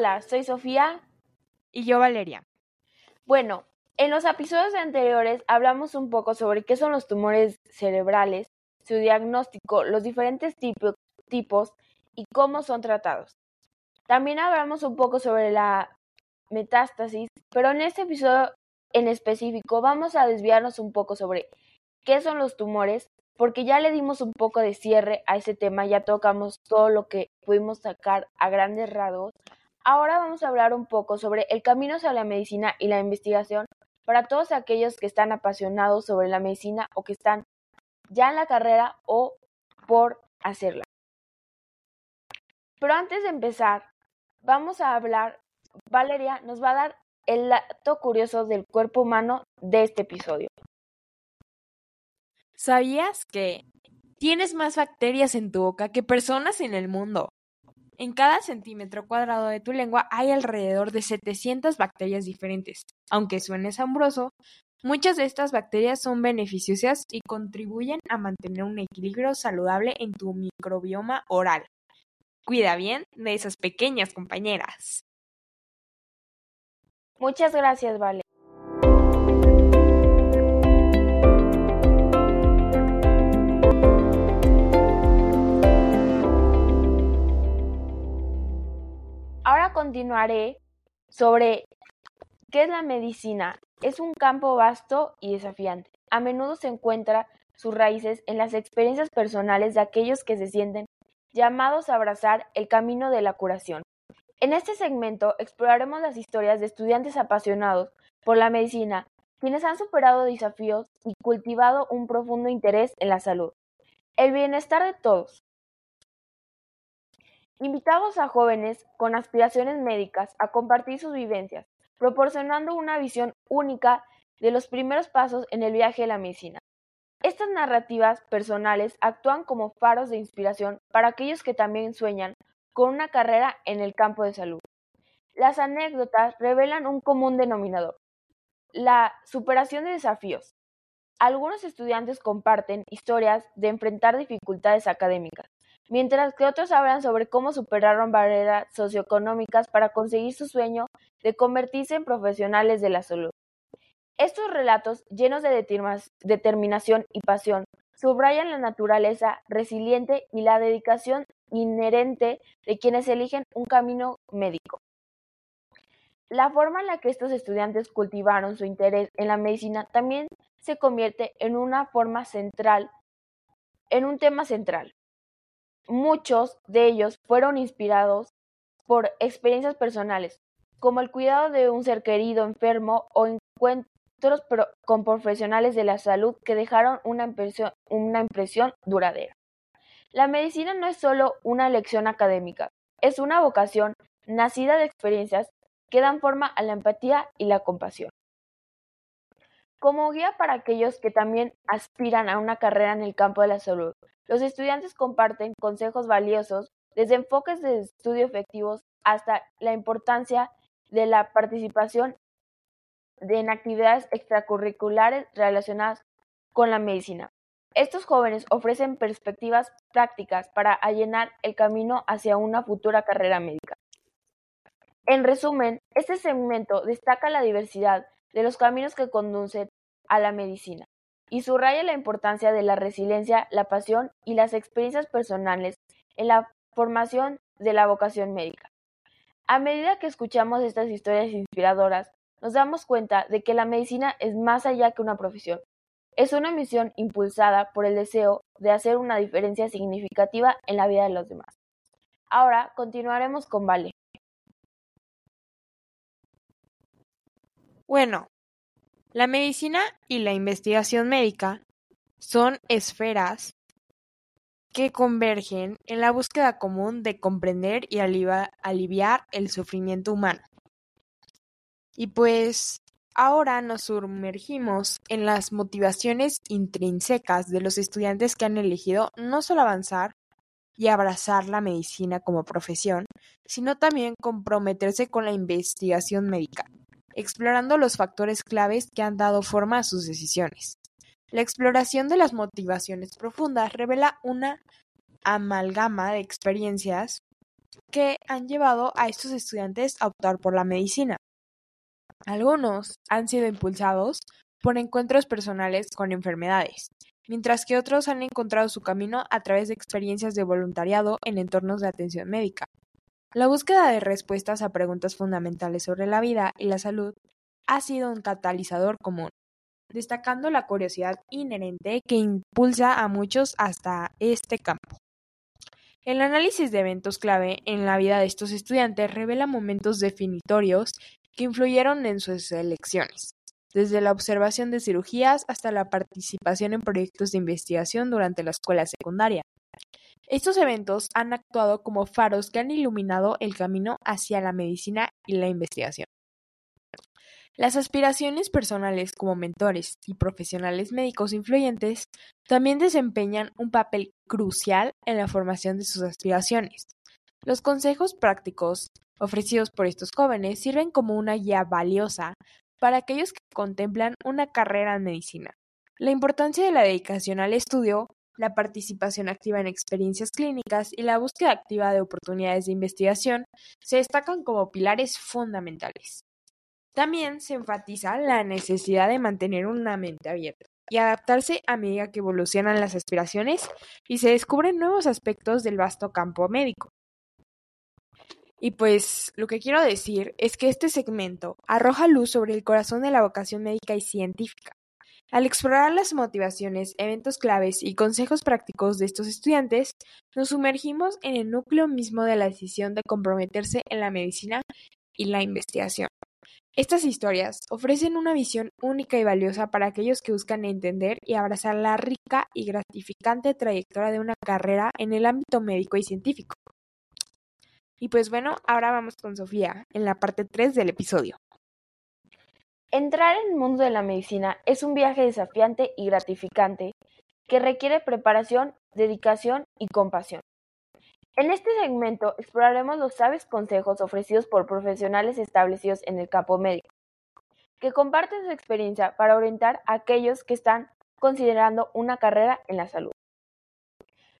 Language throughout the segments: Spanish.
Hola, soy Sofía. Y yo Valeria. Bueno, en los episodios anteriores hablamos un poco sobre qué son los tumores cerebrales, su diagnóstico, los diferentes tipos y cómo son tratados. También hablamos un poco sobre la metástasis, pero en este episodio en específico vamos a desviarnos un poco sobre qué son los tumores, porque ya le dimos un poco de cierre a ese tema, ya tocamos todo lo que pudimos sacar a grandes rasgos. Ahora vamos a hablar un poco sobre el camino hacia la medicina y la investigación para todos aquellos que están apasionados sobre la medicina o que están ya en la carrera o por hacerla. Pero antes de empezar, vamos a hablar, Valeria nos va a dar el dato curioso del cuerpo humano de este episodio. ¿Sabías que tienes más bacterias en tu boca que personas en el mundo? En cada centímetro cuadrado de tu lengua hay alrededor de 700 bacterias diferentes. Aunque suene asombroso, muchas de estas bacterias son beneficiosas y contribuyen a mantener un equilibrio saludable en tu microbioma oral. Cuida bien de esas pequeñas compañeras. Muchas gracias, Vale. Continuaré sobre qué es la medicina. Es un campo vasto y desafiante. A menudo se encuentra sus raíces en las experiencias personales de aquellos que se sienten llamados a abrazar el camino de la curación. En este segmento exploraremos las historias de estudiantes apasionados por la medicina, quienes han superado desafíos y cultivado un profundo interés en la salud, el bienestar de todos. Invitamos a jóvenes con aspiraciones médicas a compartir sus vivencias, proporcionando una visión única de los primeros pasos en el viaje de la medicina. Estas narrativas personales actúan como faros de inspiración para aquellos que también sueñan con una carrera en el campo de salud. Las anécdotas revelan un común denominador, la superación de desafíos. Algunos estudiantes comparten historias de enfrentar dificultades académicas, mientras que otros hablan sobre cómo superaron barreras socioeconómicas para conseguir su sueño de convertirse en profesionales de la salud. Estos relatos, llenos de determinación y pasión, subrayan la naturaleza resiliente y la dedicación inherente de quienes eligen un camino médico. La forma en la que estos estudiantes cultivaron su interés en la medicina también se convierte en una forma central, en un tema central. Muchos de ellos fueron inspirados por experiencias personales, como el cuidado de un ser querido enfermo o encuentros con profesionales de la salud que dejaron una impresión, una impresión duradera. La medicina no es solo una lección académica, es una vocación nacida de experiencias que dan forma a la empatía y la compasión. Como guía para aquellos que también aspiran a una carrera en el campo de la salud, los estudiantes comparten consejos valiosos desde enfoques de estudio efectivos hasta la importancia de la participación en actividades extracurriculares relacionadas con la medicina. Estos jóvenes ofrecen perspectivas prácticas para allanar el camino hacia una futura carrera médica. En resumen, este segmento destaca la diversidad de los caminos que conducen a la medicina y subraya la importancia de la resiliencia, la pasión y las experiencias personales en la formación de la vocación médica. A medida que escuchamos estas historias inspiradoras, nos damos cuenta de que la medicina es más allá que una profesión, es una misión impulsada por el deseo de hacer una diferencia significativa en la vida de los demás. Ahora continuaremos con Vale. Bueno, la medicina y la investigación médica son esferas que convergen en la búsqueda común de comprender y aliviar el sufrimiento humano. Y pues Ahora nos sumergimos en las motivaciones intrínsecas de los estudiantes que han elegido no solo avanzar y abrazar la medicina como profesión, sino también comprometerse con la investigación médica, explorando los factores claves que han dado forma a sus decisiones. La exploración de las motivaciones profundas revela una amalgama de experiencias que han llevado a estos estudiantes a optar por la medicina. Algunos han sido impulsados por encuentros personales con enfermedades, mientras que otros han encontrado su camino a través de experiencias de voluntariado en entornos de atención médica. La búsqueda de respuestas a preguntas fundamentales sobre la vida y la salud ha sido un catalizador común, destacando la curiosidad inherente que impulsa a muchos hasta este campo. El análisis de eventos clave en la vida de estos estudiantes revela momentos definitorios que influyeron en sus elecciones, desde la observación de cirugías hasta la participación en proyectos de investigación durante la escuela secundaria. Estos eventos han actuado como faros que han iluminado el camino hacia la medicina y la investigación. Las aspiraciones personales como mentores y profesionales médicos influyentes también desempeñan un papel crucial en la formación de sus aspiraciones. Los consejos prácticos ofrecidos por estos jóvenes sirven como una guía valiosa para aquellos que contemplan una carrera en medicina. La importancia de la dedicación al estudio la participación activa en experiencias clínicas y la búsqueda activa de oportunidades de investigación se destacan como pilares fundamentales. También se enfatiza la necesidad de mantener una mente abierta y adaptarse a medida que evolucionan las aspiraciones y se descubren nuevos aspectos del vasto campo médico. Y pues lo que quiero decir es que este segmento arroja luz sobre el corazón de la vocación médica y científica, al explorar las motivaciones, eventos claves y consejos prácticos de estos estudiantes, nos sumergimos en el núcleo mismo de la decisión de comprometerse en la medicina y la investigación. Estas historias ofrecen una visión única y valiosa para aquellos que buscan entender y abrazar la rica y gratificante trayectoria de una carrera en el ámbito médico y científico. Y pues bueno, ahora vamos con Sofía en la parte 3 del episodio. Entrar en el mundo de la medicina es un viaje desafiante y gratificante que requiere preparación, dedicación y compasión. En este segmento exploraremos los sabios consejos ofrecidos por profesionales establecidos en el campo médico, que comparten su experiencia para orientar a aquellos que están considerando una carrera en la salud.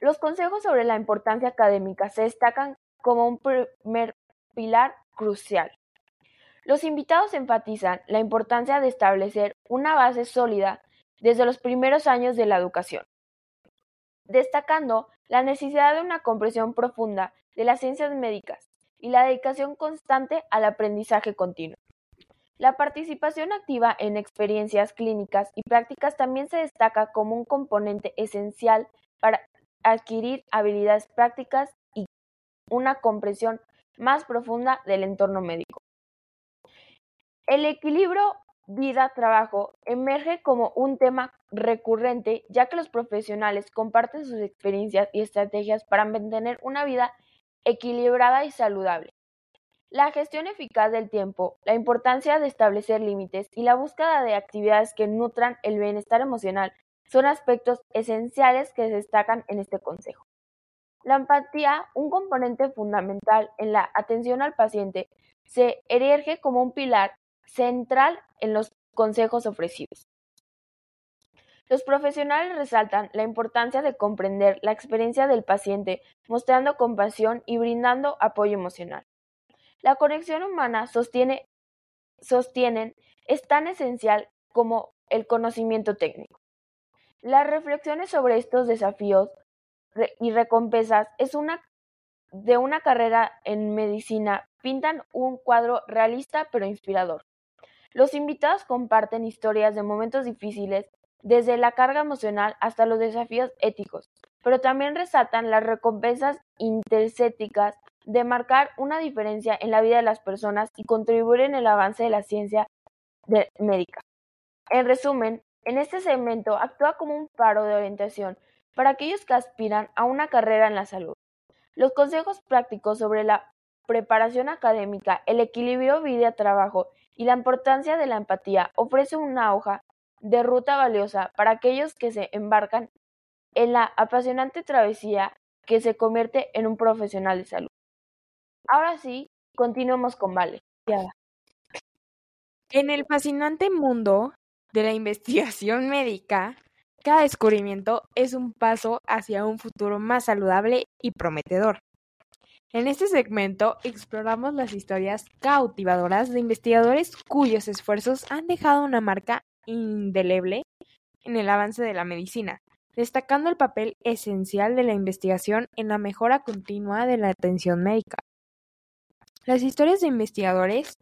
Los consejos sobre la importancia académica se destacan como un primer pilar crucial. Los invitados enfatizan la importancia de establecer una base sólida desde los primeros años de la educación, destacando la necesidad de una comprensión profunda de las ciencias médicas y la dedicación constante al aprendizaje continuo. La participación activa en experiencias clínicas y prácticas también se destaca como un componente esencial para adquirir habilidades prácticas y una comprensión más profunda del entorno médico. El equilibrio vida-trabajo emerge como un tema recurrente ya que los profesionales comparten sus experiencias y estrategias para mantener una vida equilibrada y saludable. La gestión eficaz del tiempo, la importancia de establecer límites y la búsqueda de actividades que nutran el bienestar emocional son aspectos esenciales que se destacan en este consejo. La empatía, un componente fundamental en la atención al paciente, se erige como un pilar central en los consejos ofrecidos. Los profesionales resaltan la importancia de comprender la experiencia del paciente, mostrando compasión y brindando apoyo emocional. La conexión humana sostiene, sostienen es tan esencial como el conocimiento técnico. Las reflexiones sobre estos desafíos y recompensas es una de una carrera en medicina pintan un cuadro realista pero inspirador. Los invitados comparten historias de momentos difíciles, desde la carga emocional hasta los desafíos éticos, pero también resaltan las recompensas intercéticas de marcar una diferencia en la vida de las personas y contribuir en el avance de la ciencia médica. En resumen, en este segmento actúa como un faro de orientación para aquellos que aspiran a una carrera en la salud. Los consejos prácticos sobre la preparación académica, el equilibrio vida-trabajo y la importancia de la empatía ofrece una hoja de ruta valiosa para aquellos que se embarcan en la apasionante travesía que se convierte en un profesional de salud. Ahora sí, continuemos con Vale. En el fascinante mundo de la investigación médica, cada descubrimiento es un paso hacia un futuro más saludable y prometedor. En este segmento exploramos las historias cautivadoras de investigadores cuyos esfuerzos han dejado una marca indeleble en el avance de la medicina, destacando el papel esencial de la investigación en la mejora continua de la atención médica. Las historias de investigadores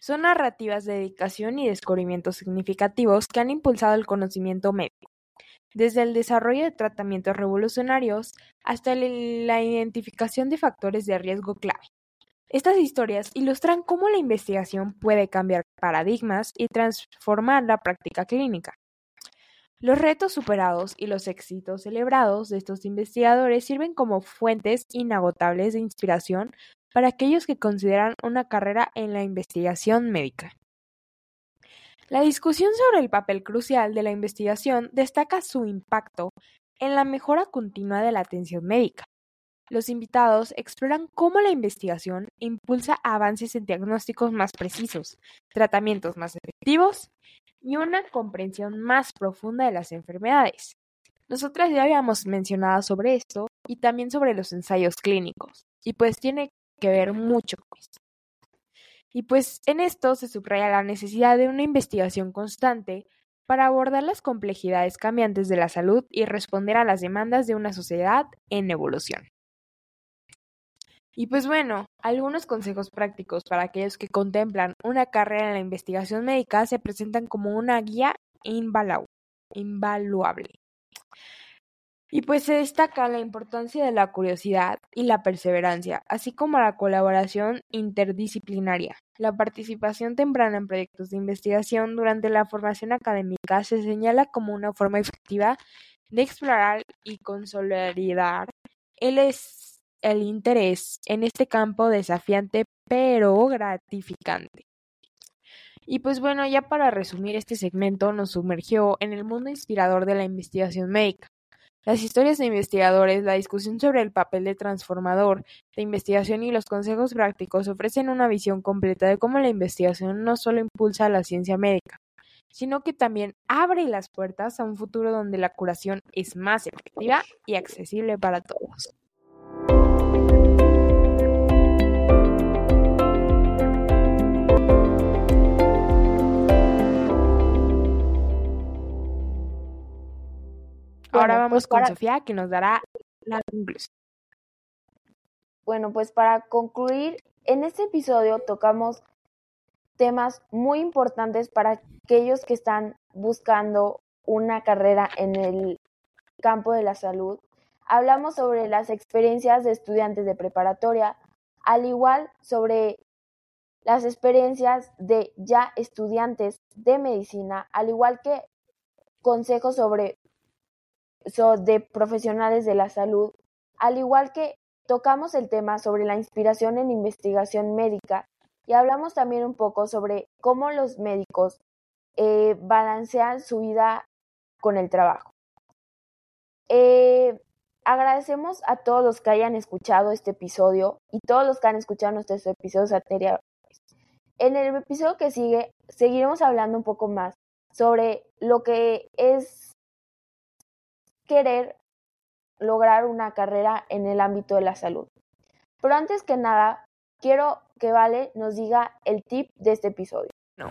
son narrativas de dedicación y descubrimientos significativos que han impulsado el conocimiento médico, desde el desarrollo de tratamientos revolucionarios hasta la identificación de factores de riesgo clave. Estas historias ilustran cómo la investigación puede cambiar paradigmas y transformar la práctica clínica. Los retos superados y los éxitos celebrados de estos investigadores sirven como fuentes inagotables de inspiración para aquellos que consideran una carrera en la investigación médica. La discusión sobre el papel crucial de la investigación destaca su impacto en la mejora continua de la atención médica. Los invitados exploran cómo la investigación impulsa avances en diagnósticos más precisos, tratamientos más efectivos y una comprensión más profunda de las enfermedades. Nosotras ya habíamos mencionado sobre esto y también sobre los ensayos clínicos, y pues tiene que ver mucho con esto. Y pues en esto se subraya la necesidad de una investigación constante para abordar las complejidades cambiantes de la salud y responder a las demandas de una sociedad en evolución. Y pues bueno, algunos consejos prácticos para aquellos que contemplan una carrera en la investigación médica se presentan como una guía invaluable. Y pues se destaca la importancia de la curiosidad y la perseverancia, así como la colaboración interdisciplinaria. La participación temprana en proyectos de investigación durante la formación académica se señala como una forma efectiva de explorar y consolidar el, el interés en este campo desafiante pero gratificante. Y pues bueno, ya para resumir este segmento nos sumergió en el mundo inspirador de la investigación médica las historias de investigadores, la discusión sobre el papel de transformador de investigación y los consejos prácticos ofrecen una visión completa de cómo la investigación no solo impulsa la ciencia médica, sino que también abre las puertas a un futuro donde la curación es más efectiva y accesible para todos. Ahora vamos pues con Sofía, que nos dará la conclusión. Bueno, pues para concluir, en este episodio tocamos temas muy importantes para aquellos que están buscando una carrera en el campo de la salud. Hablamos sobre las experiencias de estudiantes de preparatoria, al igual sobre las experiencias de ya estudiantes de medicina, al igual que consejos sobre de profesionales de la salud, al igual que tocamos el tema sobre la inspiración en investigación médica y hablamos también un poco sobre cómo los médicos eh, balancean su vida con el trabajo. Eh, agradecemos a todos los que hayan escuchado este episodio y todos los que han escuchado nuestros episodios anteriores. En el episodio que sigue seguiremos hablando un poco más sobre lo que es querer lograr una carrera en el ámbito de la salud. Pero antes que nada, quiero que Vale nos diga el tip de este episodio. No.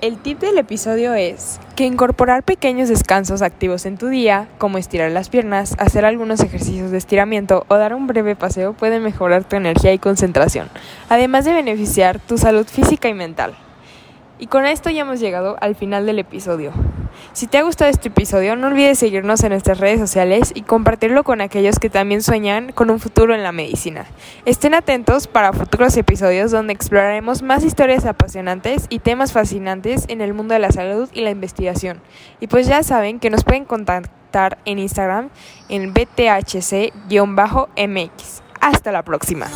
El tip del episodio es que incorporar pequeños descansos activos en tu día, como estirar las piernas, hacer algunos ejercicios de estiramiento o dar un breve paseo puede mejorar tu energía y concentración, además de beneficiar tu salud física y mental. Y con esto ya hemos llegado al final del episodio. Si te ha gustado este episodio, no olvides seguirnos en nuestras redes sociales y compartirlo con aquellos que también sueñan con un futuro en la medicina. Estén atentos para futuros episodios donde exploraremos más historias apasionantes y temas fascinantes en el mundo de la salud y la investigación. Y pues ya saben que nos pueden contactar en Instagram en bthc-mx. Hasta la próxima.